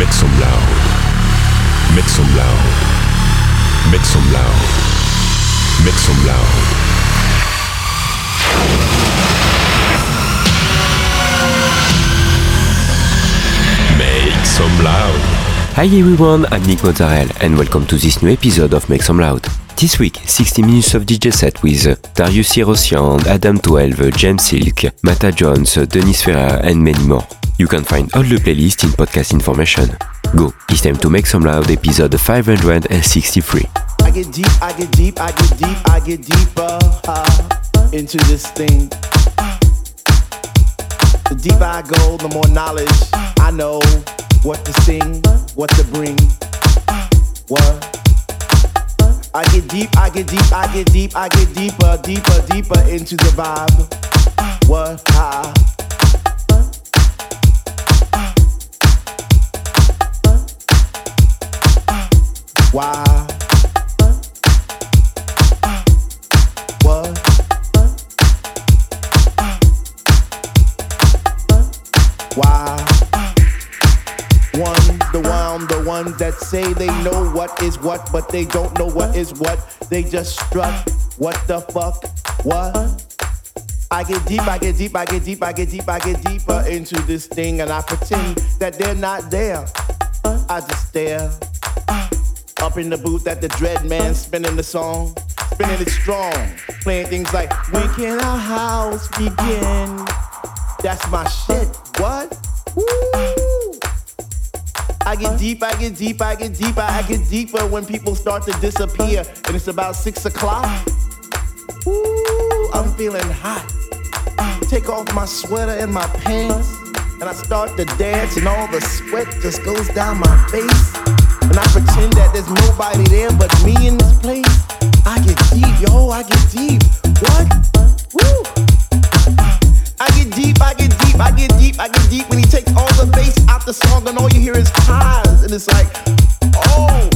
Make some loud. Make some loud. Make some loud. Make some loud. Make some loud. Hi everyone, I'm Nick Mozzarella and welcome to this new episode of Make Some Loud. This week, 60 minutes of DJ set with Darius Hirosian, Adam 12, James Silk, Mata Jones, Denis Ferrer and many more. You can find all the playlist in podcast information. Go, it's time to Make Some Loud episode 563. I get deep, I get deep, I get deep, I get deeper uh, into this thing. The deeper I go, the more knowledge I know what to sing, what to bring. What? I get deep, I get deep, I get deep, I get deeper, deeper, deeper into the vibe. What? Why? What? The the ones that say they know what is what, but they don't know what is what. They just strut. What the fuck? What? I get deep, I get deep, I get deep, I get deep, I get deeper into this thing, and I pretend that they're not there. I just stare. Up in the booth at the Dread Man, spinning the song, spinning it strong, playing things like When can our house begin? That's my shit. What? Woo! I get deep, I get deep, I get deeper, I get deeper when people start to disappear, and it's about six o'clock. I'm feeling hot. Take off my sweater and my pants, and I start to dance, and all the sweat just goes down my face. And I pretend that there's nobody there but me in this place. I get deep, yo, I get deep. What? Woo! I get deep, I get deep, I get deep, I get deep when he takes all the bass out the song and all you hear is highs. And it's like, oh,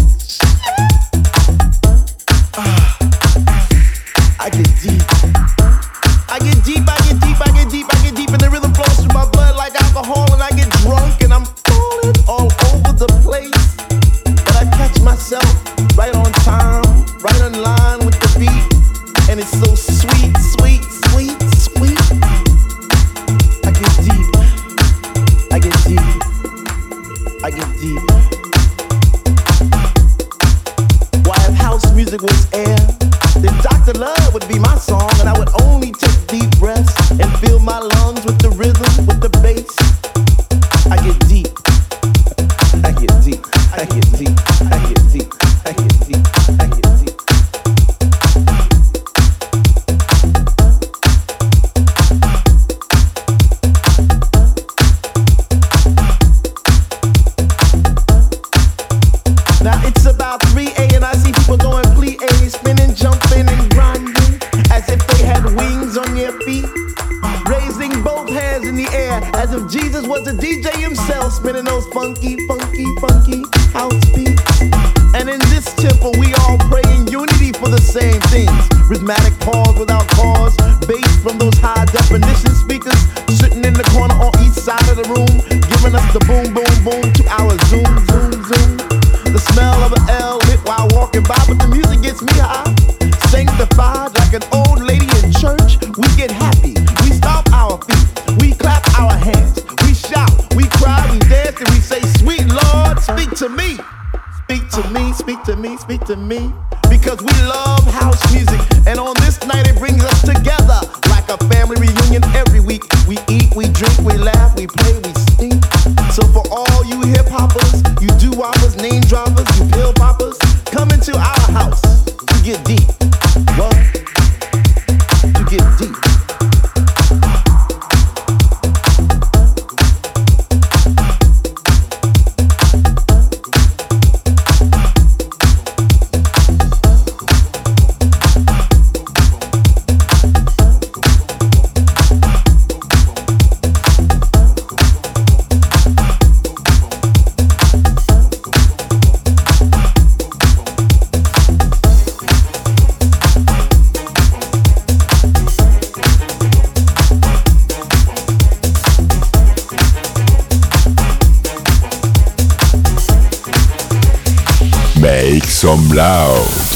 Make some loud.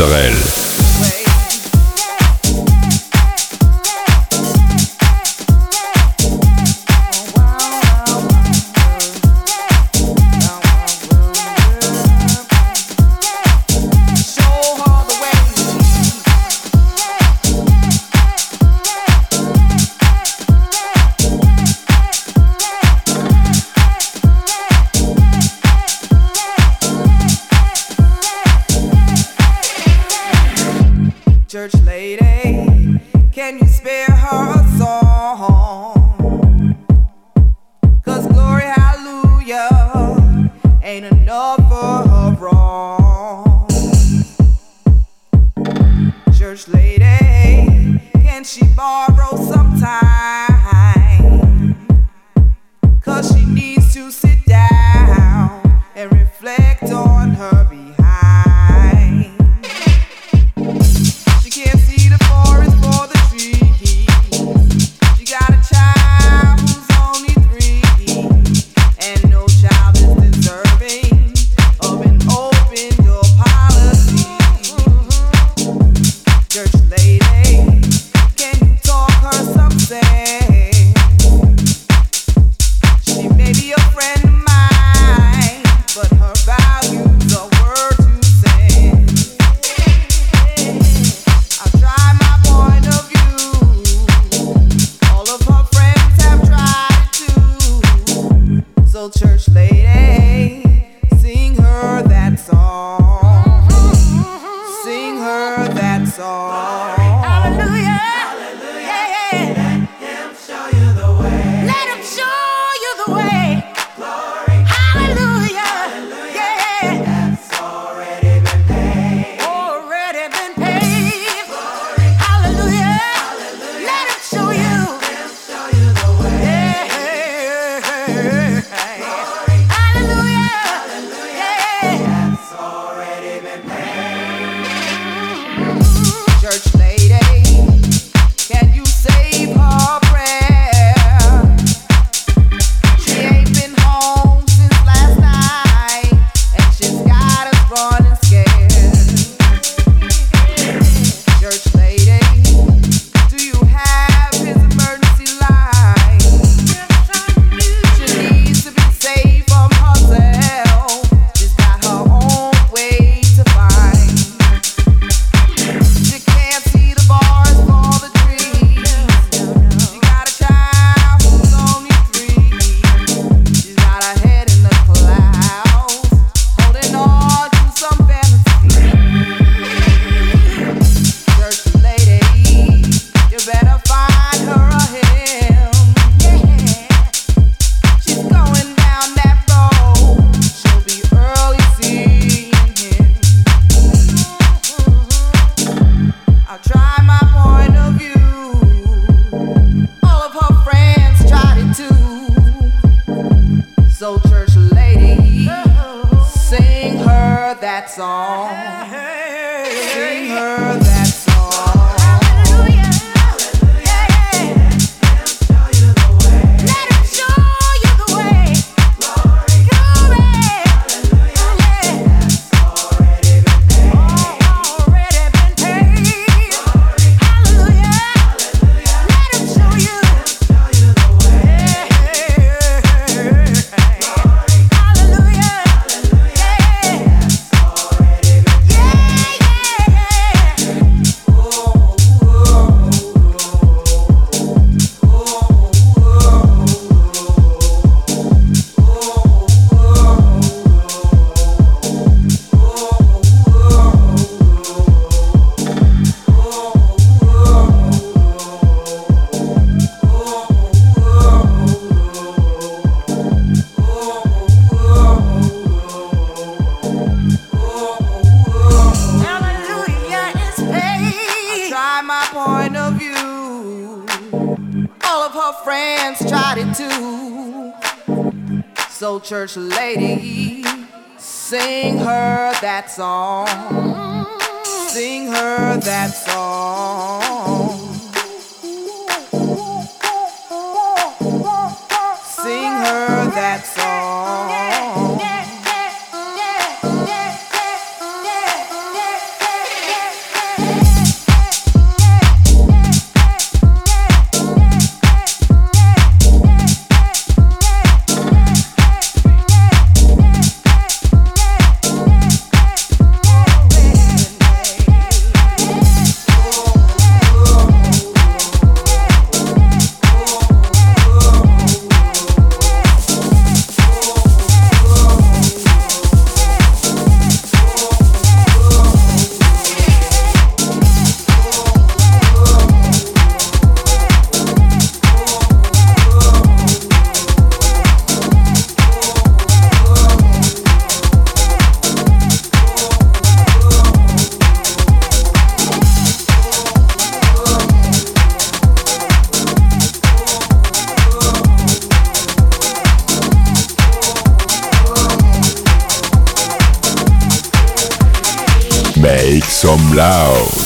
Israel. Church lady, sing her that song. Sing her that song. Some loud.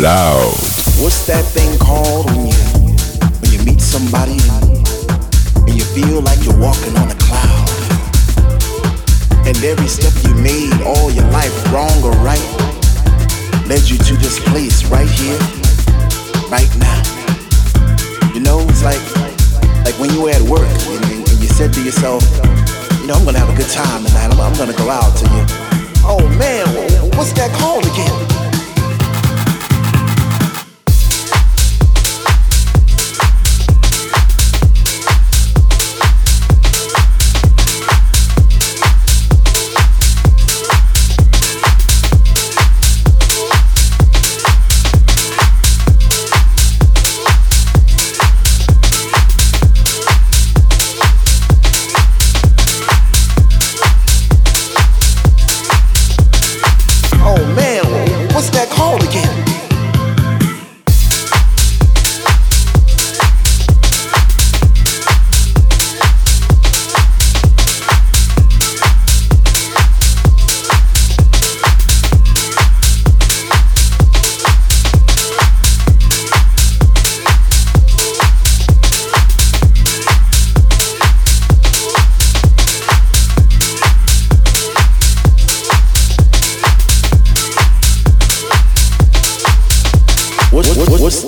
Loud. What's that thing called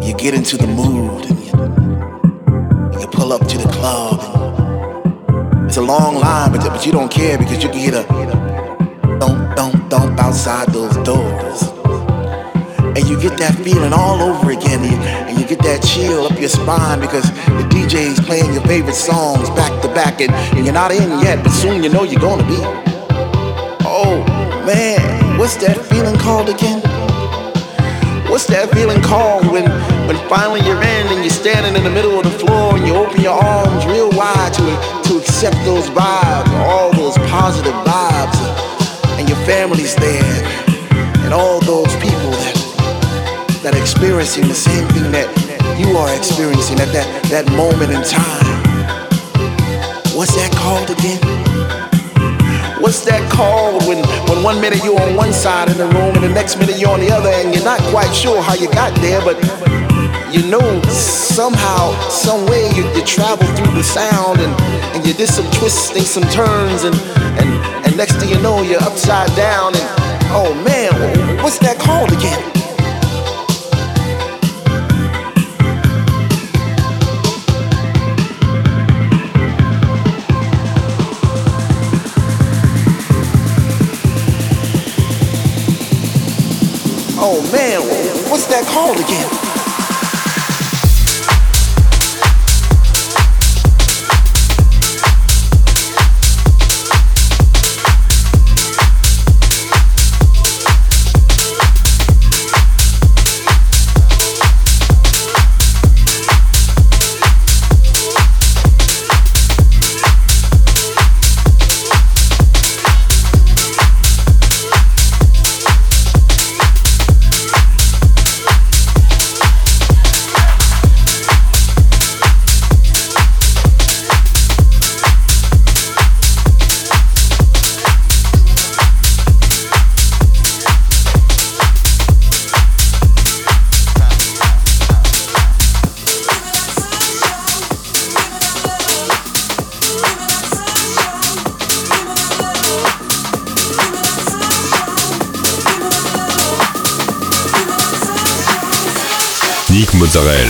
You get into the mood and you pull up to the club. It's a long line, but, but you don't care because you can hear the thump, thump outside those doors. And you get that feeling all over again, and you, and you get that chill up your spine because the DJ's playing your favorite songs back to back, and, and you're not in yet, but soon you know you're gonna be. Oh man, what's that feeling called again? What's that feeling called when, when finally you're in and you're standing in the middle of the floor and you open your arms real wide to, to accept those vibes, all those positive vibes, and your family's there, and all those people that, that are experiencing the same thing that you are experiencing at that, that moment in time. What's that called again? What's that called when, when one minute you're on one side of the room and the next minute you're on the other and you're not quite sure how you got there, but you know somehow, some way you, you travel through the sound and, and you did some twists and some turns, and, and, and next thing you know, you're upside down and oh man, what's that called again? That called again? Mozzarella.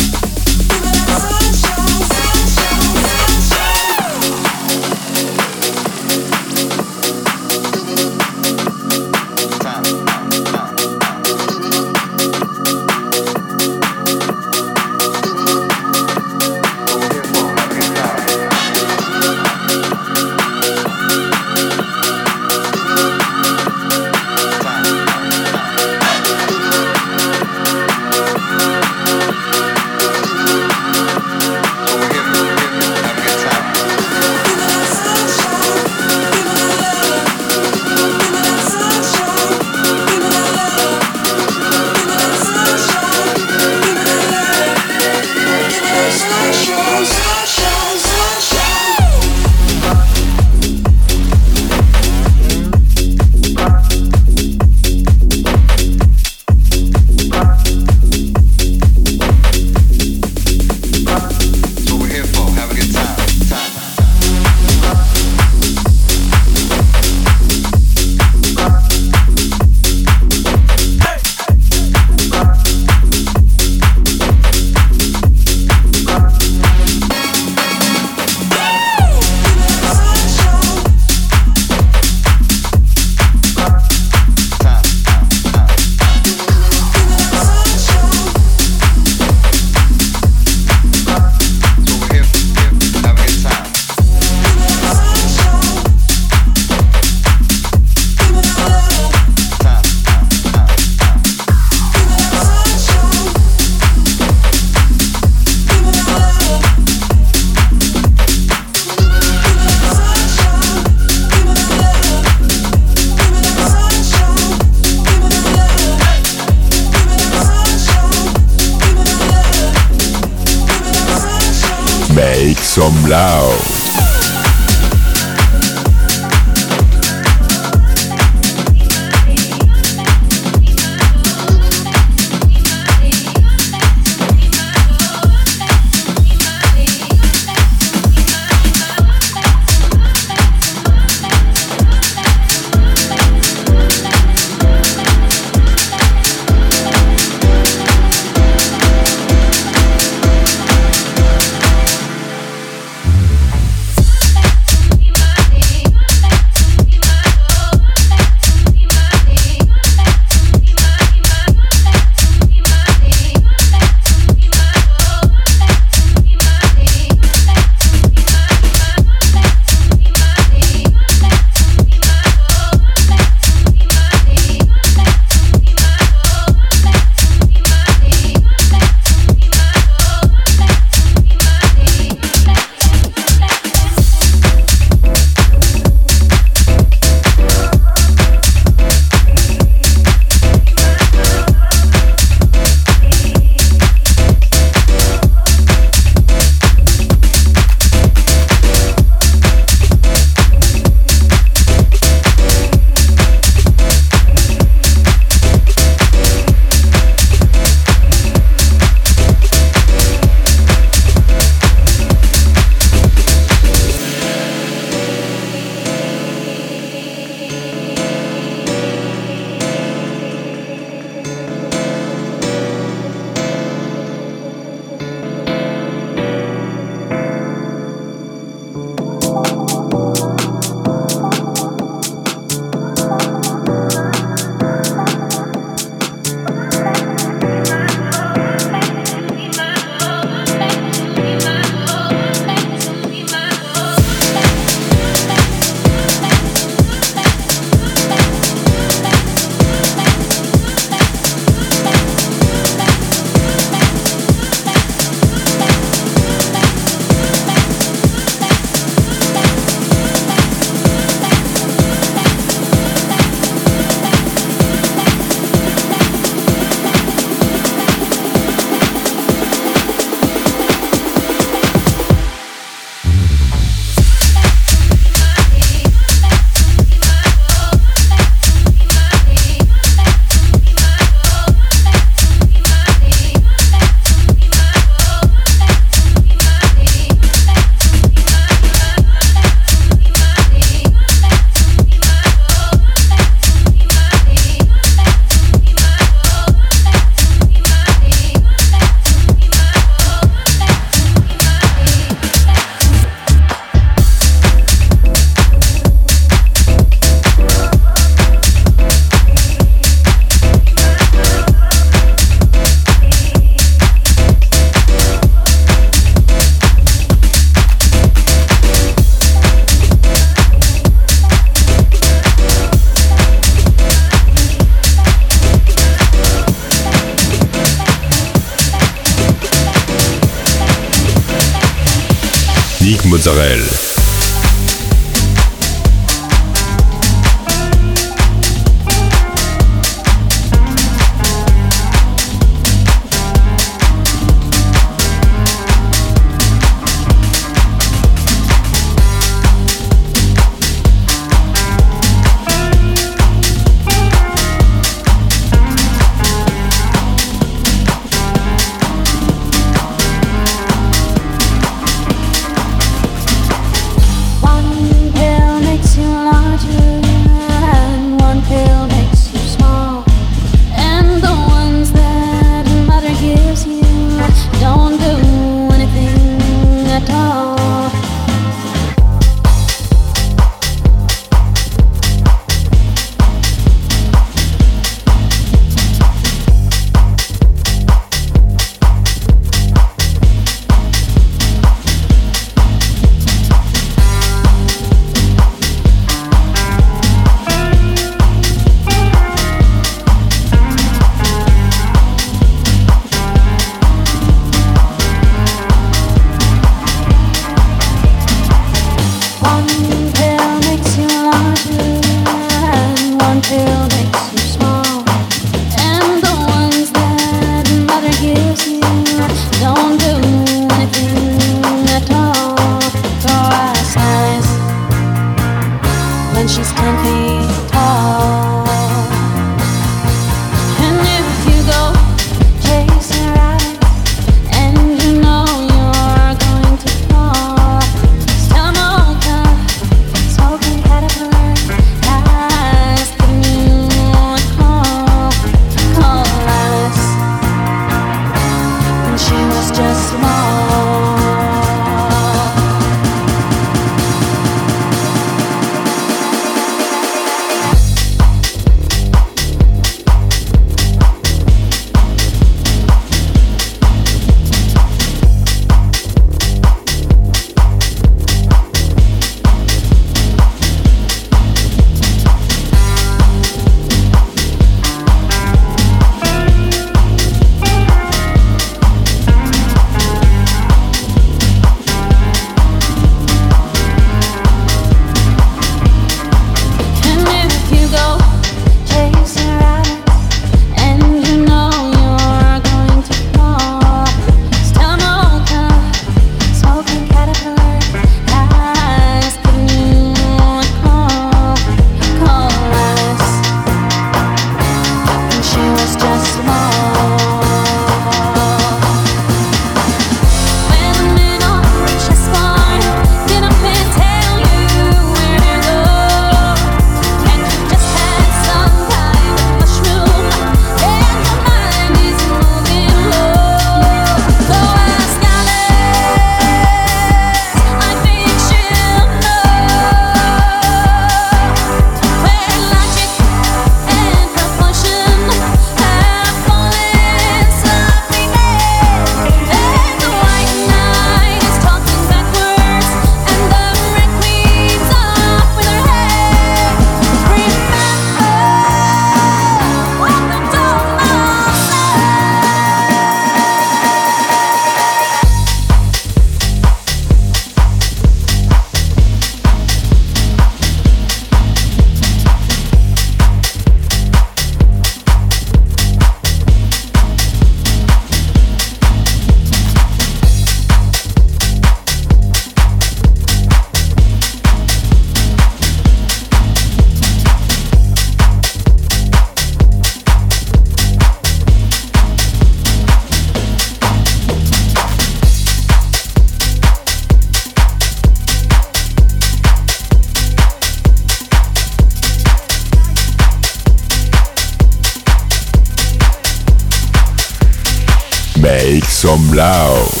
Loud.